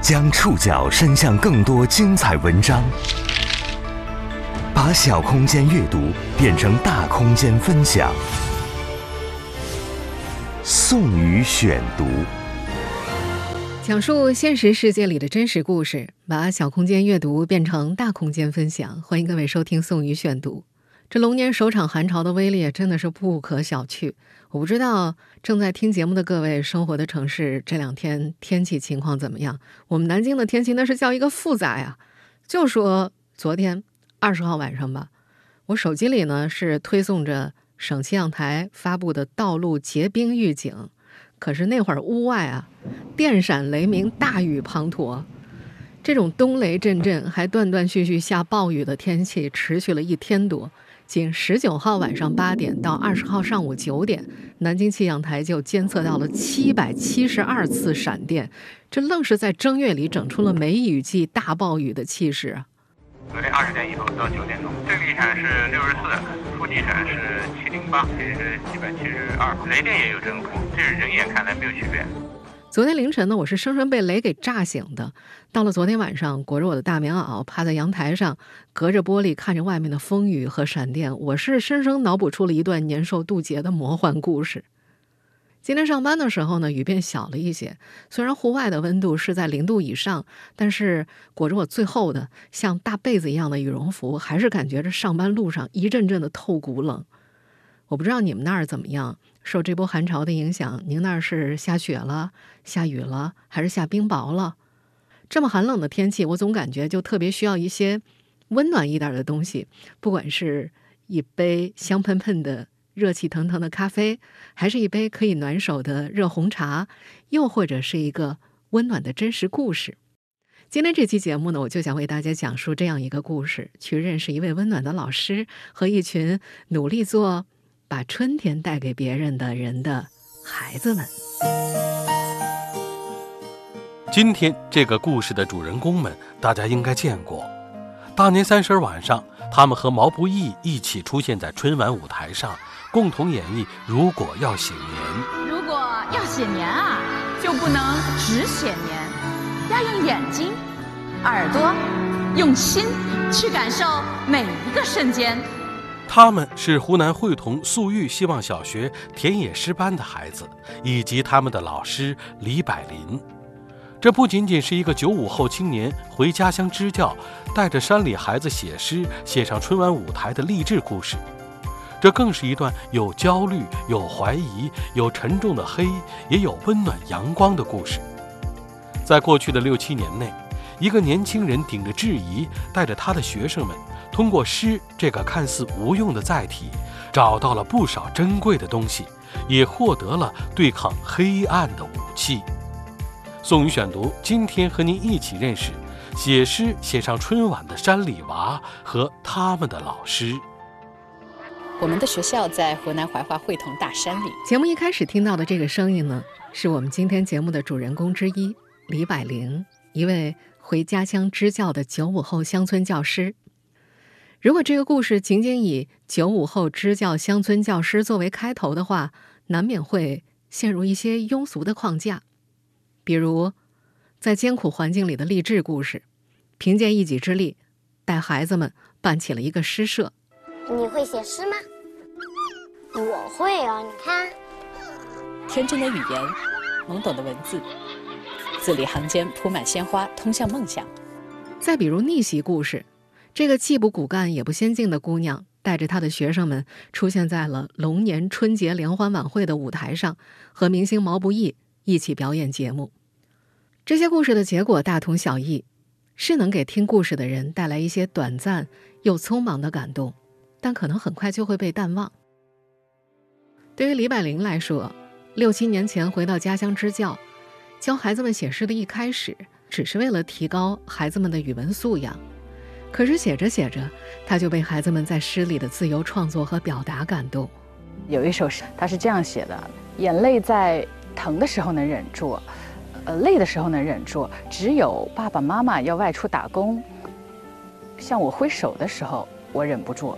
将触角伸向更多精彩文章，把小空间阅读变成大空间分享。宋宇选读，讲述现实世界里的真实故事，把小空间阅读变成大空间分享。欢迎各位收听宋宇选读。这龙年首场寒潮的威力真的是不可小觑。我不知道正在听节目的各位生活的城市这两天天气情况怎么样。我们南京的天气那是叫一个复杂呀。就说昨天二十号晚上吧，我手机里呢是推送着省气象台发布的道路结冰预警，可是那会儿屋外啊电闪雷鸣，大雨滂沱，这种冬雷阵阵还断断续续下暴雨的天气持续了一天多。仅十九号晚上八点到二十号上午九点，南京气象台就监测到了七百七十二次闪电，这愣是在正月里整出了梅雨季大暴雨的气势。昨天二十点以后到九点钟，最厉害是六十四，初级闪是七零八，这是七百七十二，雷电也有增幅，这是人眼看来没有区别。昨天凌晨呢，我是生生被雷给炸醒的。到了昨天晚上，裹着我的大棉袄，趴在阳台上，隔着玻璃看着外面的风雨和闪电，我是生生脑补出了一段年兽渡劫的魔幻故事。今天上班的时候呢，雨变小了一些，虽然户外的温度是在零度以上，但是裹着我最厚的像大被子一样的羽绒服，还是感觉着上班路上一阵阵的透骨冷。我不知道你们那儿怎么样。受这波寒潮的影响，您那儿是下雪了、下雨了，还是下冰雹了？这么寒冷的天气，我总感觉就特别需要一些温暖一点的东西，不管是一杯香喷喷的、热气腾腾的咖啡，还是一杯可以暖手的热红茶，又或者是一个温暖的真实故事。今天这期节目呢，我就想为大家讲述这样一个故事，去认识一位温暖的老师和一群努力做。把春天带给别人的人的孩子们。今天这个故事的主人公们，大家应该见过。大年三十晚上，他们和毛不易一起出现在春晚舞台上，共同演绎《如果要写年》。如果要写年啊，就不能只写年，要用眼睛、耳朵、用心去感受每一个瞬间。他们是湖南会同素育希望小学田野诗班的孩子，以及他们的老师李百林。这不仅仅是一个九五后青年回家乡支教，带着山里孩子写诗，写上春晚舞台的励志故事，这更是一段有焦虑、有怀疑、有沉重的黑，也有温暖阳光的故事。在过去的六七年内，一个年轻人顶着质疑，带着他的学生们。通过诗这个看似无用的载体，找到了不少珍贵的东西，也获得了对抗黑暗的武器。宋宇选读，今天和您一起认识写诗写上春晚的山里娃和他们的老师。我们的学校在湖南怀化会同大山里。节目一开始听到的这个声音呢，是我们今天节目的主人公之一李百灵，一位回家乡支教的九五后乡村教师。如果这个故事仅仅以九五后支教乡村教师作为开头的话，难免会陷入一些庸俗的框架，比如在艰苦环境里的励志故事，凭借一己之力带孩子们办起了一个诗社。你会写诗吗？我会啊，你看，天真的语言，懵懂的文字，字里行间铺满鲜花，通向梦想。再比如逆袭故事。这个既不骨干也不先进的姑娘，带着她的学生们出现在了龙年春节联欢晚会的舞台上，和明星毛不易一起表演节目。这些故事的结果大同小异，是能给听故事的人带来一些短暂又匆忙的感动，但可能很快就会被淡忘。对于李百灵来说，六七年前回到家乡支教，教孩子们写诗的一开始，只是为了提高孩子们的语文素养。可是写着写着，他就被孩子们在诗里的自由创作和表达感动。有一首诗，他是这样写的：眼泪在疼的时候能忍住，呃，累的时候能忍住，只有爸爸妈妈要外出打工，向我挥手的时候，我忍不住。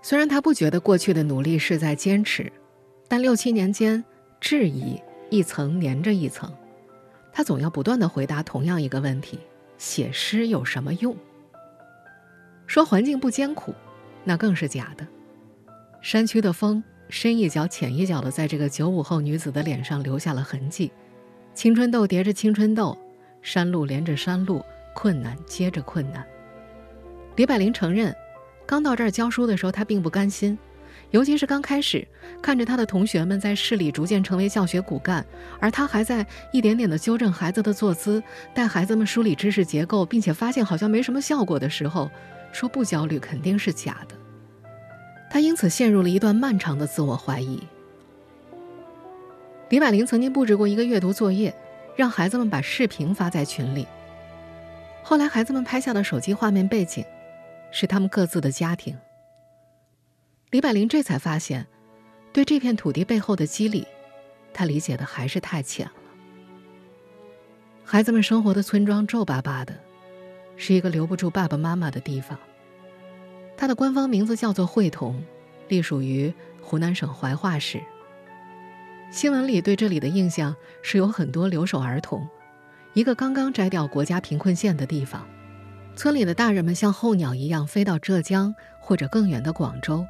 虽然他不觉得过去的努力是在坚持，但六七年间，质疑一层连着一层。他总要不断的回答同样一个问题：写诗有什么用？说环境不艰苦，那更是假的。山区的风，深一脚浅一脚的，在这个九五后女子的脸上留下了痕迹。青春痘叠着青春痘，山路连着山路，困难接着困难。李百灵承认，刚到这儿教书的时候，她并不甘心。尤其是刚开始看着他的同学们在市里逐渐成为教学骨干，而他还在一点点的纠正孩子的坐姿，带孩子们梳理知识结构，并且发现好像没什么效果的时候，说不焦虑肯定是假的。他因此陷入了一段漫长的自我怀疑。李百灵曾经布置过一个阅读作业，让孩子们把视频发在群里。后来孩子们拍下的手机画面背景，是他们各自的家庭。李百灵这才发现，对这片土地背后的激励，他理解的还是太浅了。孩子们生活的村庄皱巴巴的，是一个留不住爸爸妈妈的地方。它的官方名字叫做会同，隶属于湖南省怀化市。新闻里对这里的印象是有很多留守儿童，一个刚刚摘掉国家贫困县的地方。村里的大人们像候鸟一样飞到浙江或者更远的广州。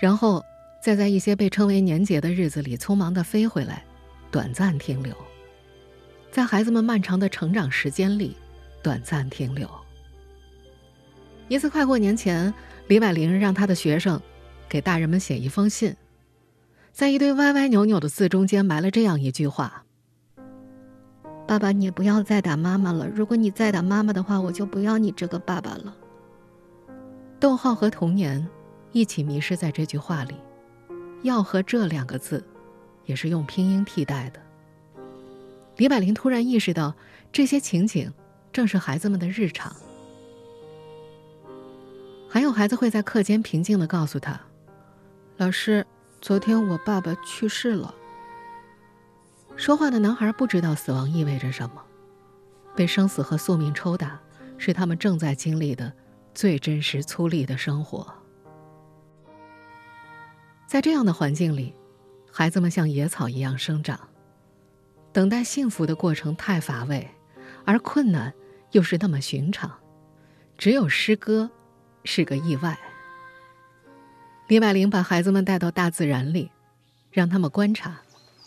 然后，再在一些被称为年节的日子里匆忙地飞回来，短暂停留。在孩子们漫长的成长时间里，短暂停留。一次快过年前，李百灵让他的学生给大人们写一封信，在一堆歪歪扭扭的字中间埋了这样一句话：“爸爸，你不要再打妈妈了。如果你再打妈妈的话，我就不要你这个爸爸了。”逗号和童年。一起迷失在这句话里，“要”和“这”两个字，也是用拼音替代的。李百灵突然意识到，这些情景正是孩子们的日常。还有孩子会在课间平静的告诉他：“老师，昨天我爸爸去世了。”说话的男孩不知道死亡意味着什么，被生死和宿命抽打，是他们正在经历的最真实、粗粝的生活。在这样的环境里，孩子们像野草一样生长。等待幸福的过程太乏味，而困难又是那么寻常。只有诗歌是个意外。李百灵把孩子们带到大自然里，让他们观察，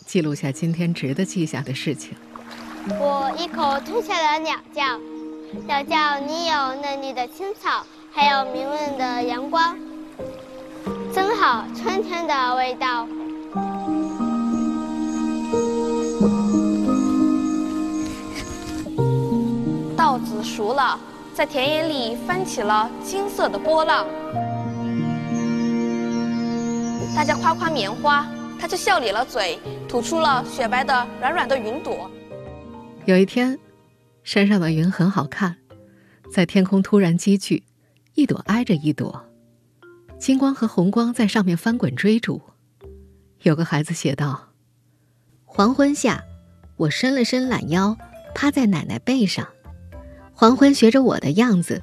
记录下今天值得记下的事情。我一口吞下了鸟叫，鸟叫你有嫩绿的青草，还有明媚的阳光。真好，春天的味道。稻子熟了，在田野里翻起了金色的波浪。大家夸夸棉花，它就笑咧了嘴，吐出了雪白的软软的云朵。有一天，山上的云很好看，在天空突然积聚，一朵挨着一朵。金光和红光在上面翻滚追逐，有个孩子写道：“黄昏下，我伸了伸懒腰，趴在奶奶背上。黄昏学着我的样子，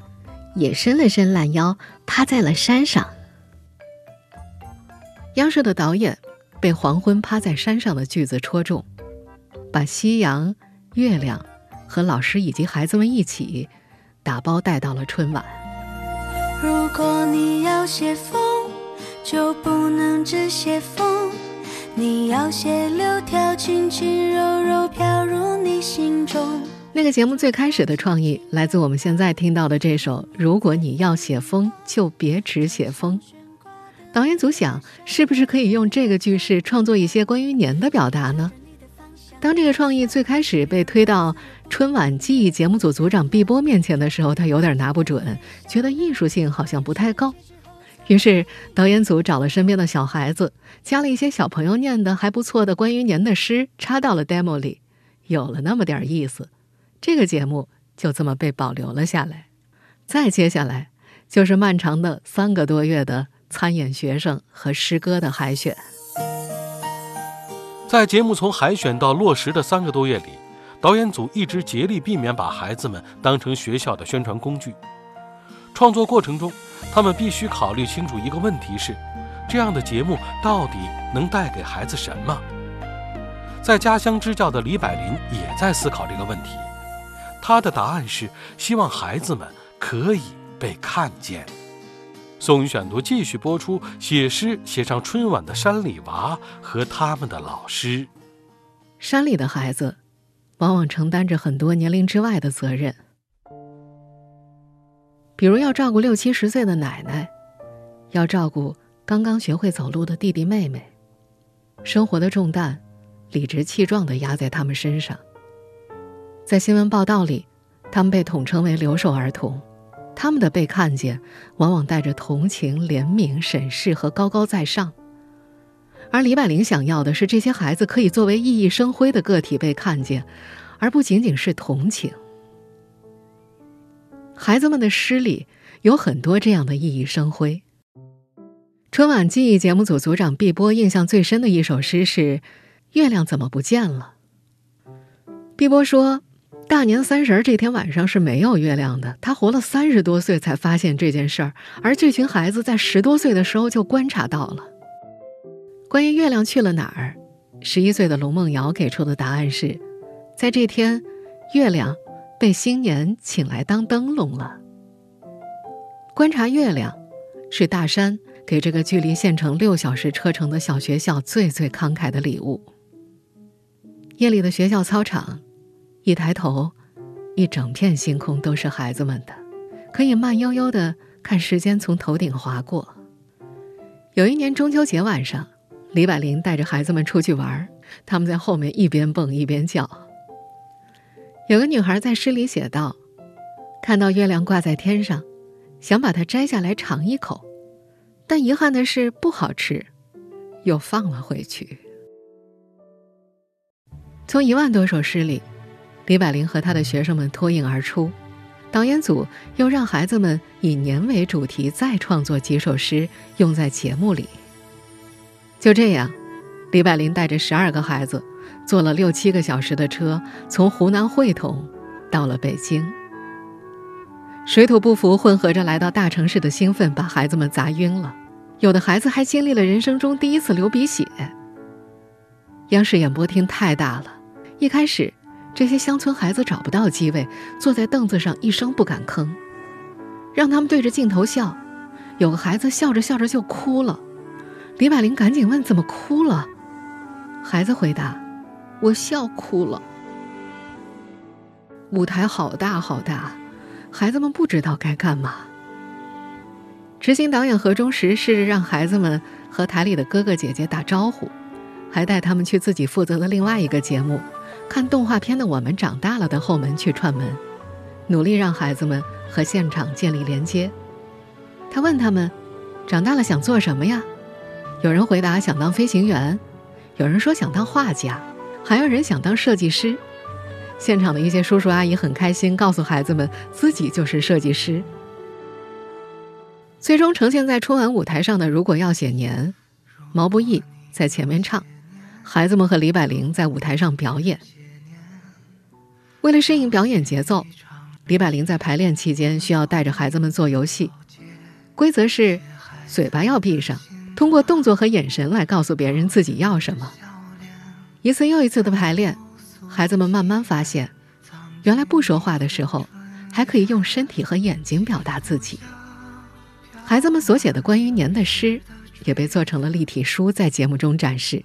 也伸了伸懒腰，趴在了山上。”央视的导演被“黄昏趴在山上”的句子戳中，把夕阳、月亮和老师以及孩子们一起打包带到了春晚。如果你要写风，就不能只写风，你要写柳条轻轻柔柔飘入你心中。那个节目最开始的创意来自我们现在听到的这首《如果你要写风，就别只写风》。导演组想，是不是可以用这个句式创作一些关于年的表达呢？当这个创意最开始被推到春晚记忆节目组组长毕波面前的时候，他有点拿不准，觉得艺术性好像不太高。于是导演组找了身边的小孩子，加了一些小朋友念的还不错的关于年的诗，插到了 demo 里，有了那么点意思。这个节目就这么被保留了下来。再接下来就是漫长的三个多月的参演学生和诗歌的海选。在节目从海选到落实的三个多月里，导演组一直竭力避免把孩子们当成学校的宣传工具。创作过程中，他们必须考虑清楚一个问题：是这样的节目到底能带给孩子什么？在家乡支教的李百林也在思考这个问题。他的答案是希望孩子们可以被看见。宋宇选读继续播出，写诗写上春晚的山里娃和他们的老师。山里的孩子，往往承担着很多年龄之外的责任，比如要照顾六七十岁的奶奶，要照顾刚刚学会走路的弟弟妹妹，生活的重担，理直气壮地压在他们身上。在新闻报道里，他们被统称为留守儿童。他们的被看见，往往带着同情、怜悯、审视和高高在上。而李百玲想要的是，这些孩子可以作为熠熠生辉的个体被看见，而不仅仅是同情。孩子们的诗里有很多这样的熠熠生辉。春晚记忆节目组组长毕波印象最深的一首诗是《月亮怎么不见了》。毕波说。大年三十这天晚上是没有月亮的。他活了三十多岁才发现这件事儿，而这群孩子在十多岁的时候就观察到了。关于月亮去了哪儿，十一岁的龙梦瑶给出的答案是：在这天，月亮被新年请来当灯笼了。观察月亮，是大山给这个距离县城六小时车程的小学校最最慷慨的礼物。夜里的学校操场。一抬头，一整片星空都是孩子们的，可以慢悠悠的看时间从头顶划过。有一年中秋节晚上，李百林带着孩子们出去玩，他们在后面一边蹦一边叫。有个女孩在诗里写道：“看到月亮挂在天上，想把它摘下来尝一口，但遗憾的是不好吃，又放了回去。”从一万多首诗里。李百林和他的学生们脱颖而出，导演组又让孩子们以年为主题再创作几首诗，用在节目里。就这样，李百林带着十二个孩子，坐了六七个小时的车，从湖南会同到了北京。水土不服混合着来到大城市的兴奋，把孩子们砸晕了，有的孩子还经历了人生中第一次流鼻血。央视演播厅太大了，一开始。这些乡村孩子找不到机位，坐在凳子上一声不敢吭，让他们对着镜头笑。有个孩子笑着笑着就哭了，李百灵赶紧问：“怎么哭了？”孩子回答：“我笑哭了。”舞台好大好大，孩子们不知道该干嘛。执行导演何忠实试着让孩子们和台里的哥哥姐姐打招呼，还带他们去自己负责的另外一个节目。看动画片的我们长大了的后门去串门，努力让孩子们和现场建立连接。他问他们：“长大了想做什么呀？”有人回答想当飞行员，有人说想当画家，还有人想当设计师。现场的一些叔叔阿姨很开心，告诉孩子们自己就是设计师。最终呈现在春晚舞台上的《如果要写年》，毛不易在前面唱。孩子们和李百灵在舞台上表演。为了适应表演节奏，李百灵在排练期间需要带着孩子们做游戏。规则是：嘴巴要闭上，通过动作和眼神来告诉别人自己要什么。一次又一次的排练，孩子们慢慢发现，原来不说话的时候，还可以用身体和眼睛表达自己。孩子们所写的关于年的诗，也被做成了立体书，在节目中展示。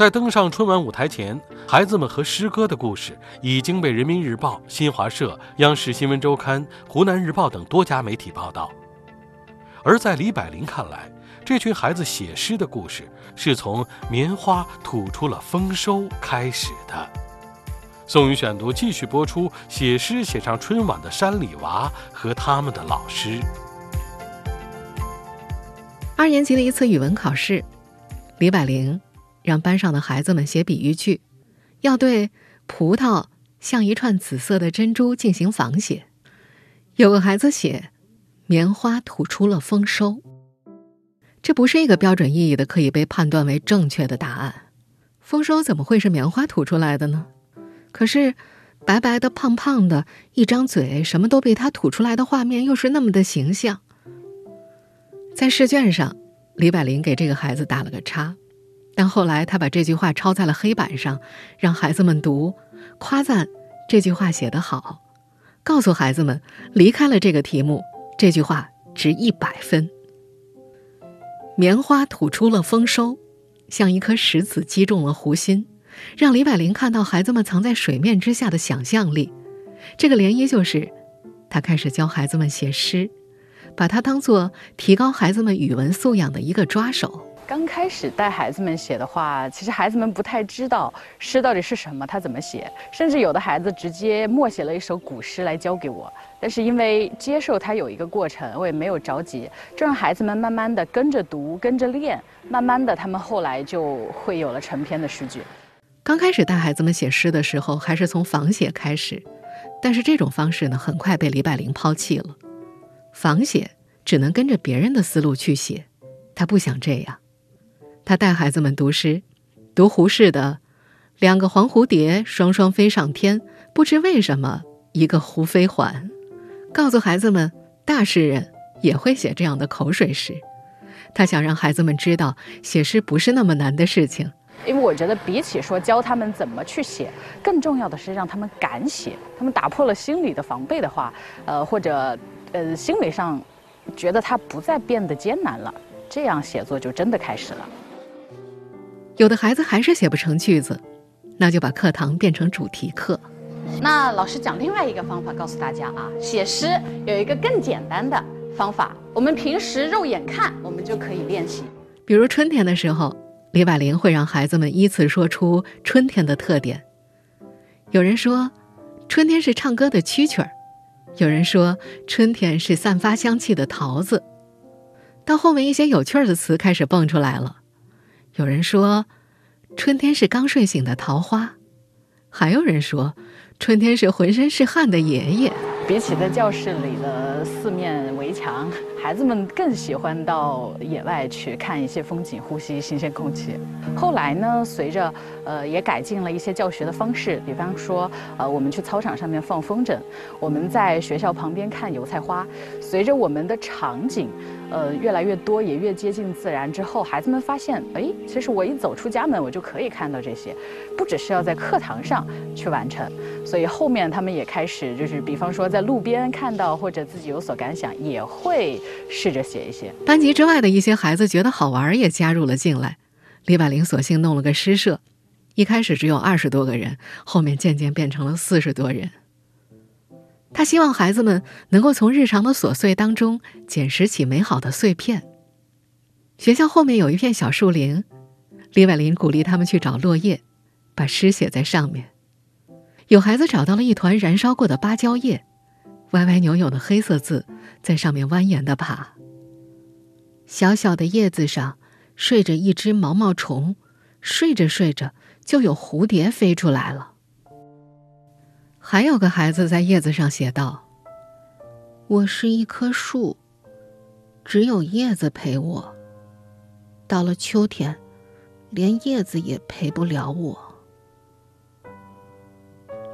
在登上春晚舞台前，孩子们和诗歌的故事已经被人民日报、新华社、央视新闻周刊、湖南日报等多家媒体报道。而在李百灵看来，这群孩子写诗的故事是从棉花吐出了丰收开始的。宋宇选读继续播出，写诗写上春晚的山里娃和他们的老师。二年级的一次语文考试，李百灵。让班上的孩子们写比喻句，要对“葡萄像一串紫色的珍珠”进行仿写。有个孩子写“棉花吐出了丰收”，这不是一个标准意义的可以被判断为正确的答案。丰收怎么会是棉花吐出来的呢？可是白白的、胖胖的，一张嘴，什么都被他吐出来的画面又是那么的形象。在试卷上，李百林给这个孩子打了个叉。但后来他把这句话抄在了黑板上，让孩子们读，夸赞这句话写得好，告诉孩子们离开了这个题目，这句话值一百分。棉花吐出了丰收，像一颗石子击中了湖心，让李百林看到孩子们藏在水面之下的想象力。这个涟漪就是，他开始教孩子们写诗，把它当做提高孩子们语文素养的一个抓手。刚开始带孩子们写的话，其实孩子们不太知道诗到底是什么，他怎么写，甚至有的。孩子直接默写了一首古诗来教给我。但是因为接受它有一个过程，我也没有着急，就让孩子们慢慢的。跟着读，跟着练，慢慢的。他们后来就会有了成篇的。诗句。刚开始带孩子们写诗的。时候，还是从仿写开始，但是这种方式呢，很快被李百灵抛弃了。仿写只能跟着别人的。思路去写，他不想这样。他带孩子们读诗，读胡适的“两个黄蝴蝶双双飞上天，不知为什么一个忽飞还”，告诉孩子们，大诗人也会写这样的口水诗。他想让孩子们知道，写诗不是那么难的事情。因为我觉得，比起说教他们怎么去写，更重要的是让他们敢写。他们打破了心理的防备的话，呃，或者呃，心理上觉得它不再变得艰难了，这样写作就真的开始了。有的孩子还是写不成句子，那就把课堂变成主题课。那老师讲另外一个方法，告诉大家啊，写诗有一个更简单的方法，我们平时肉眼看，我们就可以练习。比如春天的时候，李百灵会让孩子们依次说出春天的特点。有人说，春天是唱歌的蛐蛐儿；有人说，春天是散发香气的桃子。到后面，一些有趣儿的词开始蹦出来了。有人说，春天是刚睡醒的桃花；还有人说，春天是浑身是汗的爷爷。比起在教室里的四面围墙，孩子们更喜欢到野外去看一些风景，呼吸新鲜空气。后来呢，随着呃也改进了一些教学的方式，比方说呃我们去操场上面放风筝，我们在学校旁边看油菜花。随着我们的场景呃越来越多，也越接近自然之后，孩子们发现，哎，其实我一走出家门，我就可以看到这些，不只是要在课堂上去完成。所以后面他们也开始就是，比方说在路边看到或者自己有所感想，也会试着写一些。班级之外的一些孩子觉得好玩，也加入了进来。李百灵索性弄了个诗社，一开始只有二十多个人，后面渐渐变成了四十多人。他希望孩子们能够从日常的琐碎当中捡拾起美好的碎片。学校后面有一片小树林，李百灵鼓励他们去找落叶，把诗写在上面。有孩子找到了一团燃烧过的芭蕉叶。歪歪扭扭的黑色字在上面蜿蜒的爬。小小的叶子上睡着一只毛毛虫，睡着睡着就有蝴蝶飞出来了。还有个孩子在叶子上写道：“我是一棵树，只有叶子陪我。到了秋天，连叶子也陪不了我。”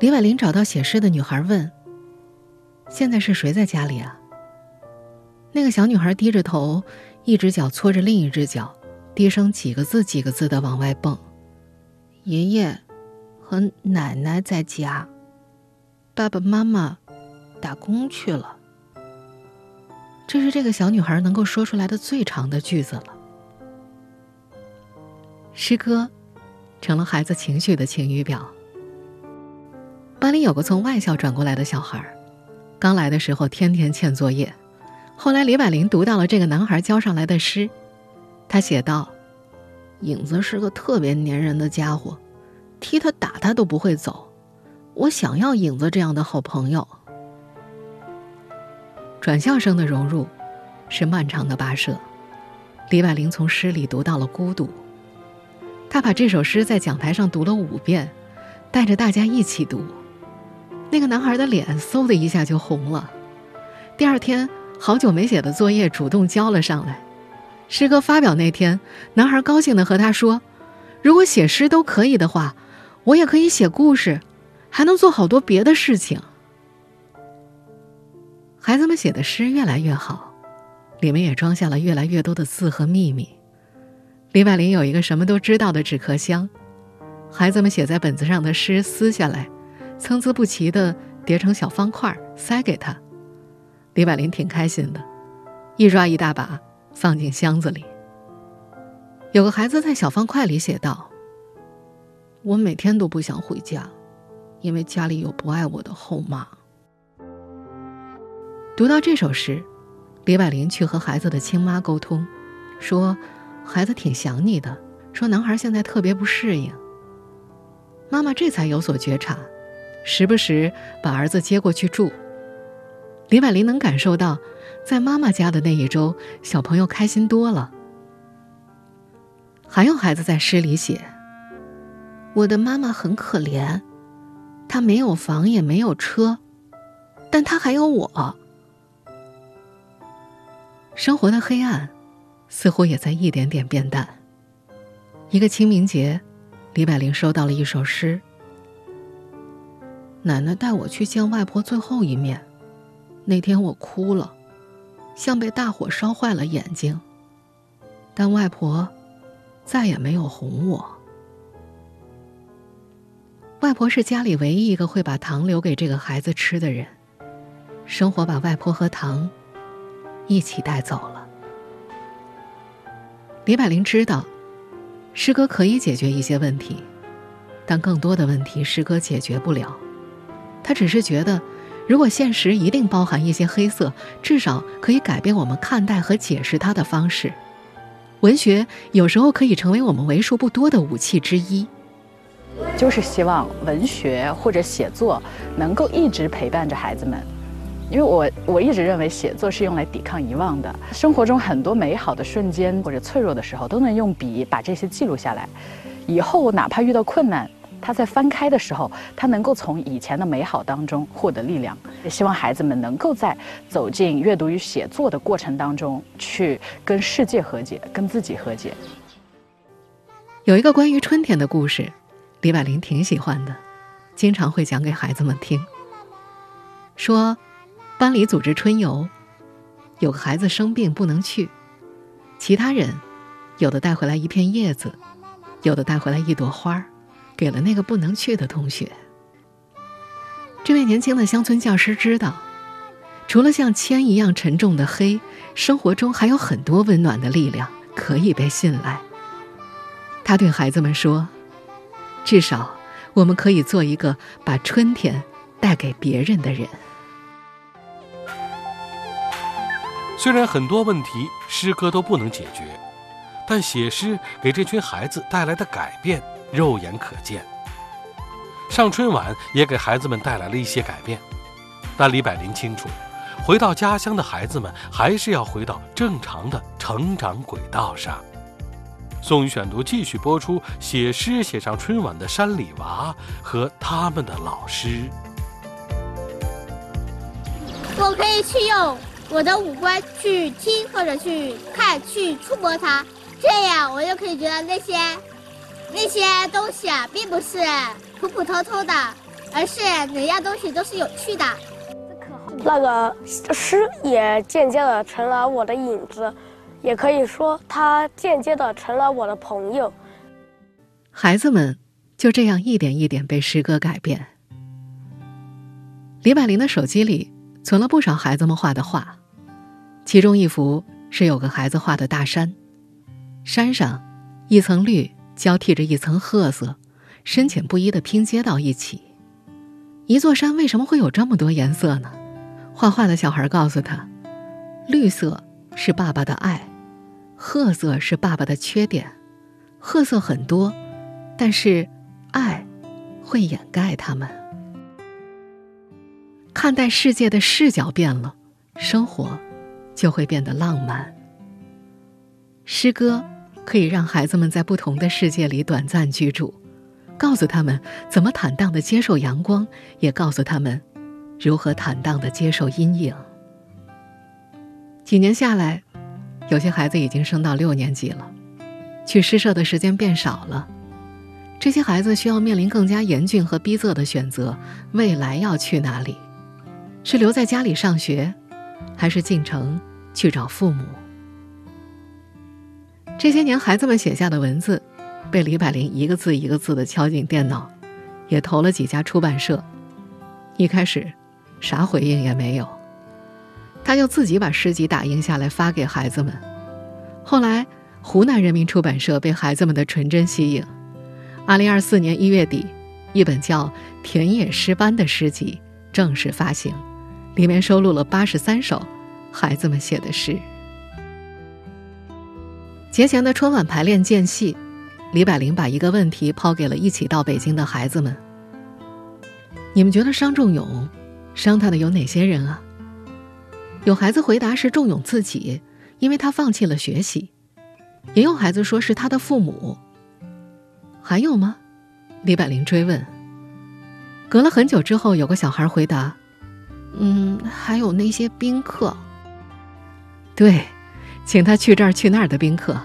李婉玲找到写诗的女孩问。现在是谁在家里啊？那个小女孩低着头，一只脚搓着另一只脚，低声几个字几个字的往外蹦。爷爷和奶奶在家，爸爸妈妈打工去了。这是这个小女孩能够说出来的最长的句子了。诗歌成了孩子情绪的晴雨表。班里有个从外校转过来的小孩刚来的时候天天欠作业，后来李百灵读到了这个男孩交上来的诗，他写道：“影子是个特别粘人的家伙，踢他打他都不会走。我想要影子这样的好朋友。”转校生的融入是漫长的跋涉，李百灵从诗里读到了孤独，他把这首诗在讲台上读了五遍，带着大家一起读。那个男孩的脸嗖的一下就红了。第二天，好久没写的作业主动交了上来。诗歌发表那天，男孩高兴地和他说：“如果写诗都可以的话，我也可以写故事，还能做好多别的事情。”孩子们写的诗越来越好，里面也装下了越来越多的字和秘密。李百林有一个什么都知道的纸壳箱，孩子们写在本子上的诗撕下来，参差不齐的叠成小方块塞给他。李百林挺开心的，一抓一大把放进箱子里。有个孩子在小方块里写道：“我每天都不想回家，因为家里有不爱我的后妈。”读到这首诗，李百林去和孩子的亲妈沟通，说。孩子挺想你的，说男孩现在特别不适应。妈妈这才有所觉察，时不时把儿子接过去住。李百林能感受到，在妈妈家的那一周，小朋友开心多了。还有孩子在诗里写：“我的妈妈很可怜，她没有房也没有车，但她还有我。”生活的黑暗。似乎也在一点点变淡。一个清明节，李百灵收到了一首诗。奶奶带我去见外婆最后一面，那天我哭了，像被大火烧坏了眼睛。但外婆再也没有哄我。外婆是家里唯一一个会把糖留给这个孩子吃的人，生活把外婆和糖一起带走了。李百灵知道，诗歌可以解决一些问题，但更多的问题诗歌解决不了。他只是觉得，如果现实一定包含一些黑色，至少可以改变我们看待和解释它的方式。文学有时候可以成为我们为数不多的武器之一。就是希望文学或者写作能够一直陪伴着孩子们。因为我我一直认为写作是用来抵抗遗忘的。生活中很多美好的瞬间或者脆弱的时候，都能用笔把这些记录下来。以后哪怕遇到困难，他在翻开的时候，他能够从以前的美好当中获得力量。也希望孩子们能够在走进阅读与写作的过程当中，去跟世界和解，跟自己和解。有一个关于春天的故事，李百灵挺喜欢的，经常会讲给孩子们听。说。班里组织春游，有个孩子生病不能去，其他人有的带回来一片叶子，有的带回来一朵花儿给了那个不能去的同学。这位年轻的乡村教师知道，除了像铅一样沉重的黑，生活中还有很多温暖的力量可以被信赖。他对孩子们说：“至少我们可以做一个把春天带给别人的人。”虽然很多问题诗歌都不能解决，但写诗给这群孩子带来的改变肉眼可见。上春晚也给孩子们带来了一些改变，但李百林清楚，回到家乡的孩子们还是要回到正常的成长轨道上。宋宇选读继续播出：写诗写上春晚的山里娃和他们的老师。我可以去用。我的五官去听或者去看去触摸它，这样我就可以觉得那些那些东西啊，并不是普普通通的，而是每样东西都是有趣的。那个诗也间接的成了我的影子，也可以说它间接的成了我的朋友。孩子们就这样一点一点被诗歌改变。李百灵的手机里。存了不少孩子们画的画，其中一幅是有个孩子画的大山，山上一层绿交替着一层褐色，深浅不一的拼接到一起。一座山为什么会有这么多颜色呢？画画的小孩告诉他，绿色是爸爸的爱，褐色是爸爸的缺点，褐色很多，但是爱会掩盖它们。看待世界的视角变了，生活就会变得浪漫。诗歌可以让孩子们在不同的世界里短暂居住，告诉他们怎么坦荡的接受阳光，也告诉他们如何坦荡的接受阴影。几年下来，有些孩子已经升到六年级了，去诗社的时间变少了。这些孩子需要面临更加严峻和逼仄的选择：未来要去哪里？是留在家里上学，还是进城去找父母？这些年，孩子们写下的文字，被李百林一个字一个字的敲进电脑，也投了几家出版社。一开始，啥回应也没有。他就自己把诗集打印下来发给孩子们。后来，湖南人民出版社被孩子们的纯真吸引。二零二四年一月底，一本叫《田野诗班》的诗集正式发行，里面收录了八十三首孩子们写的诗。节前的春晚排练间隙，李百灵把一个问题抛给了一起到北京的孩子们：“你们觉得伤仲永，伤他的有哪些人啊？”有孩子回答是仲永自己，因为他放弃了学习；也有孩子说是他的父母。还有吗？李百灵追问。隔了很久之后，有个小孩回答：“嗯，还有那些宾客。对，请他去这儿去那儿的宾客，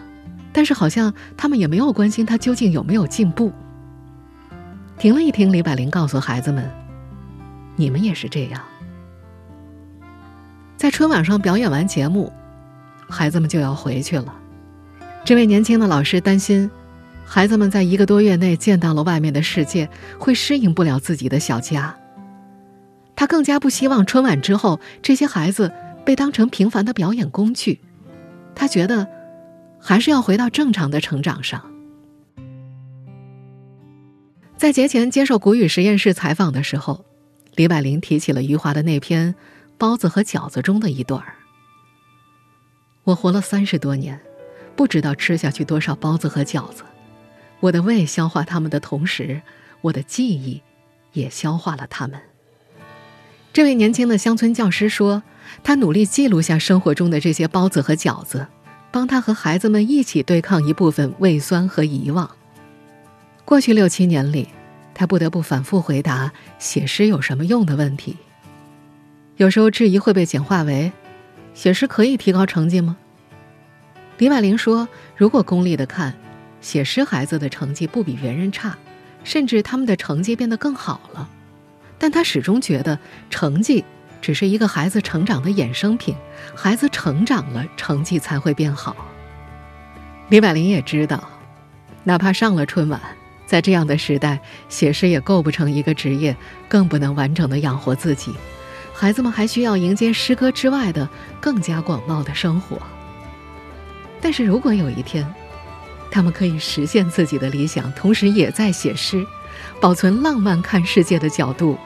但是好像他们也没有关心他究竟有没有进步。”停了一停，李百灵告诉孩子们：“你们也是这样。”在春晚上表演完节目，孩子们就要回去了。这位年轻的老师担心。孩子们在一个多月内见到了外面的世界，会适应不了自己的小家。他更加不希望春晚之后这些孩子被当成平凡的表演工具。他觉得，还是要回到正常的成长上。在节前接受谷雨实验室采访的时候，李百灵提起了余华的那篇《包子和饺子》中的一段儿：“我活了三十多年，不知道吃下去多少包子和饺子。”我的胃消化它们的同时，我的记忆也消化了它们。这位年轻的乡村教师说：“他努力记录下生活中的这些包子和饺子，帮他和孩子们一起对抗一部分胃酸和遗忘。”过去六七年里，他不得不反复回答写诗有什么用的问题。有时候质疑会被简化为：“写诗可以提高成绩吗？”李婉玲说：“如果功利的看。”写诗孩子的成绩不比别人差，甚至他们的成绩变得更好了。但他始终觉得成绩只是一个孩子成长的衍生品，孩子成长了，成绩才会变好。李百林也知道，哪怕上了春晚，在这样的时代，写诗也构不成一个职业，更不能完整的养活自己。孩子们还需要迎接诗歌之外的更加广袤的生活。但是如果有一天，他们可以实现自己的理想，同时也在写诗，保存浪漫看世界的角度。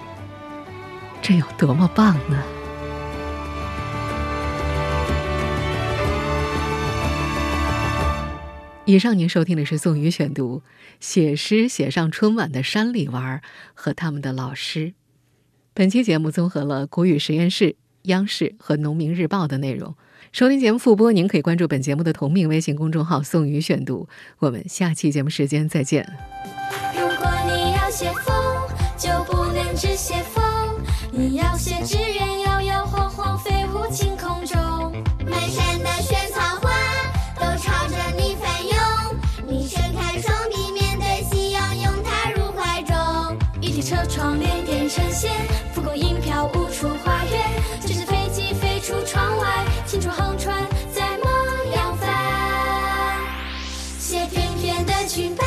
这有多么棒呢？以上您收听的是宋宇选读《写诗写上春晚的山里娃和他们的老师》。本期节目综合了国语实验室、央视和农民日报的内容。收听节目复播，您可以关注本节目的同名微信公众号“宋宇选读”。我们下期节目时间再见。如果你要写风，就不能只写风，你要写纸鸢摇摇晃晃飞舞晴空中。满山的萱草花都朝着你翻涌，你伸开双臂面对夕阳，拥它入怀中。一提车窗连点成线，蒲公英飘舞出花园，这是飞机飞出窗外。青春航船在梦扬帆，写翩翩的裙摆，